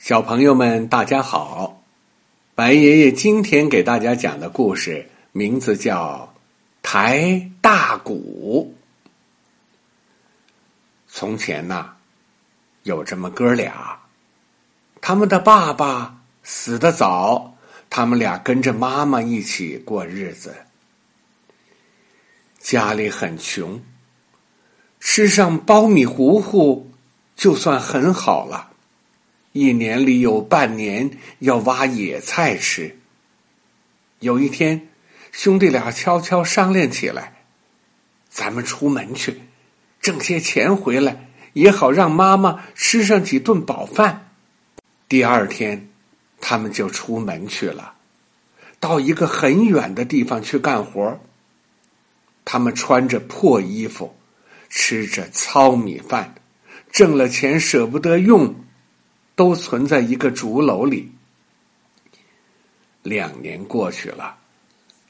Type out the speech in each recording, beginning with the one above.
小朋友们，大家好！白爷爷今天给大家讲的故事名字叫《抬大鼓》。从前呐，有这么哥俩，他们的爸爸死得早，他们俩跟着妈妈一起过日子，家里很穷，吃上苞米糊糊就算很好了。一年里有半年要挖野菜吃。有一天，兄弟俩悄悄商量起来：“咱们出门去，挣些钱回来，也好让妈妈吃上几顿饱饭。”第二天，他们就出门去了，到一个很远的地方去干活。他们穿着破衣服，吃着糙米饭，挣了钱舍不得用。都存在一个竹篓里。两年过去了，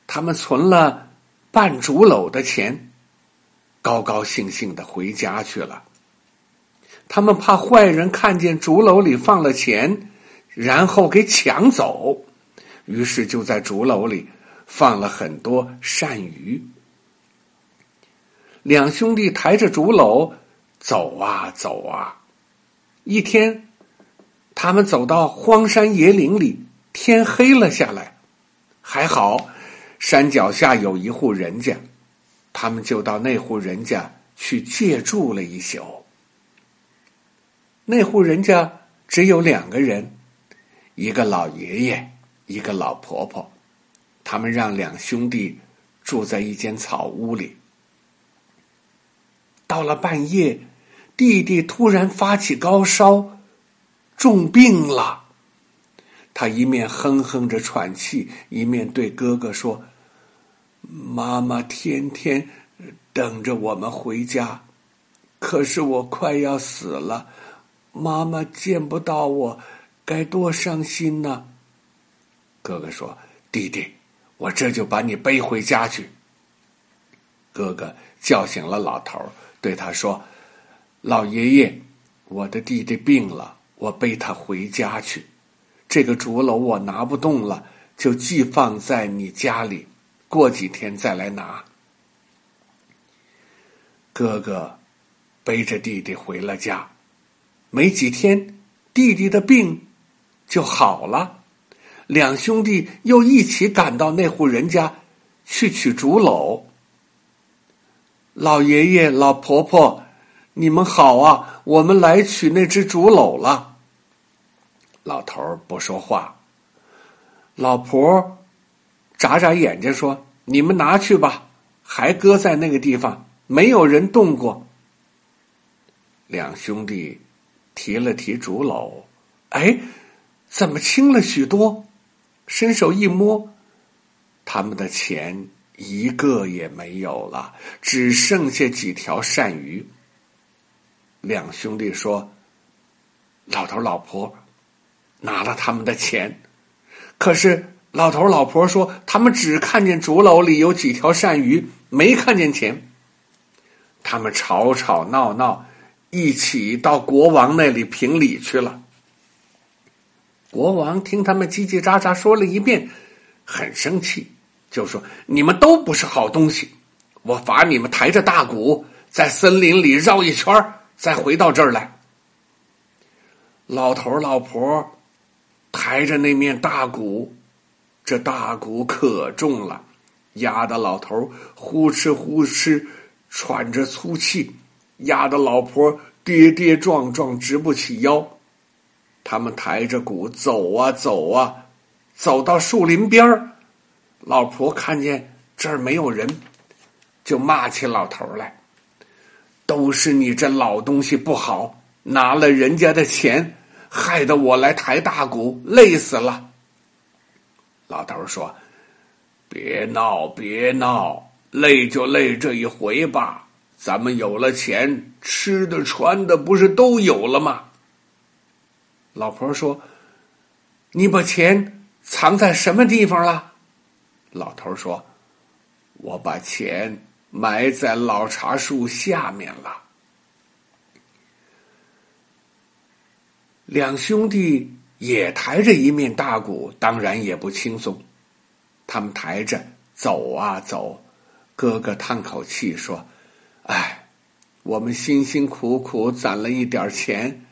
他们存了半竹篓的钱，高高兴兴的回家去了。他们怕坏人看见竹篓里放了钱，然后给抢走，于是就在竹篓里放了很多鳝鱼。两兄弟抬着竹篓走啊走啊，一天。他们走到荒山野岭里，天黑了下来，还好山脚下有一户人家，他们就到那户人家去借住了一宿。那户人家只有两个人，一个老爷爷，一个老婆婆，他们让两兄弟住在一间草屋里。到了半夜，弟弟突然发起高烧。重病了，他一面哼哼着喘气，一面对哥哥说：“妈妈天天等着我们回家，可是我快要死了，妈妈见不到我，该多伤心呐！”哥哥说：“弟弟，我这就把你背回家去。”哥哥叫醒了老头对他说：“老爷爷，我的弟弟病了。”我背他回家去，这个竹篓我拿不动了，就寄放在你家里，过几天再来拿。哥哥背着弟弟回了家，没几天，弟弟的病就好了，两兄弟又一起赶到那户人家去取竹篓。老爷爷、老婆婆，你们好啊！我们来取那只竹篓了。老头不说话，老婆眨眨眼睛说：“你们拿去吧，还搁在那个地方，没有人动过。”两兄弟提了提竹篓，哎，怎么轻了许多？伸手一摸，他们的钱一个也没有了，只剩下几条鳝鱼。两兄弟说：“老头老婆。”拿了他们的钱，可是老头老婆说他们只看见竹篓里有几条鳝鱼，没看见钱。他们吵吵闹闹，一起到国王那里评理去了。国王听他们叽叽喳喳说了一遍，很生气，就说：“你们都不是好东西，我罚你们抬着大鼓在森林里绕一圈，再回到这儿来。”老头老婆。抬着那面大鼓，这大鼓可重了，压得老头呼哧呼哧喘着粗气，压得老婆跌跌撞撞直不起腰。他们抬着鼓走啊走啊，走到树林边儿，老婆看见这儿没有人，就骂起老头来：“都是你这老东西不好，拿了人家的钱。”害得我来抬大鼓，累死了。老头说：“别闹，别闹，累就累这一回吧。咱们有了钱，吃的穿的不是都有了吗？”老婆说：“你把钱藏在什么地方了？”老头说：“我把钱埋在老茶树下面了。”两兄弟也抬着一面大鼓，当然也不轻松。他们抬着走啊走，哥哥叹口气说：“哎，我们辛辛苦苦攒了一点钱，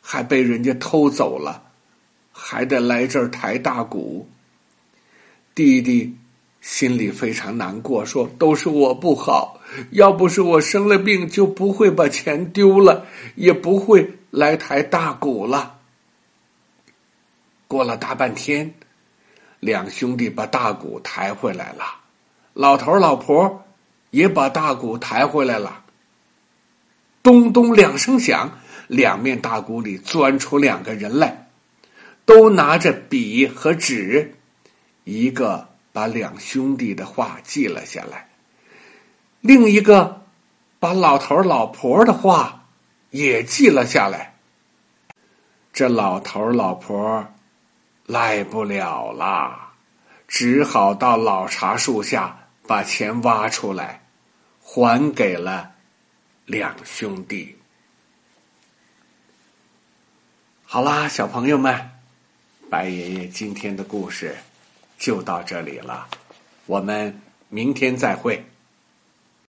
还被人家偷走了，还得来这儿抬大鼓。”弟弟心里非常难过，说：“都是我不好，要不是我生了病，就不会把钱丢了，也不会来抬大鼓了。”过了大半天，两兄弟把大鼓抬回来了，老头老婆也把大鼓抬回来了。咚咚两声响，两面大鼓里钻出两个人来，都拿着笔和纸，一个把两兄弟的话记了下来，另一个把老头老婆的话也记了下来。这老头老婆。赖不了了，只好到老茶树下把钱挖出来，还给了两兄弟。好啦，小朋友们，白爷爷今天的故事就到这里了，我们明天再会。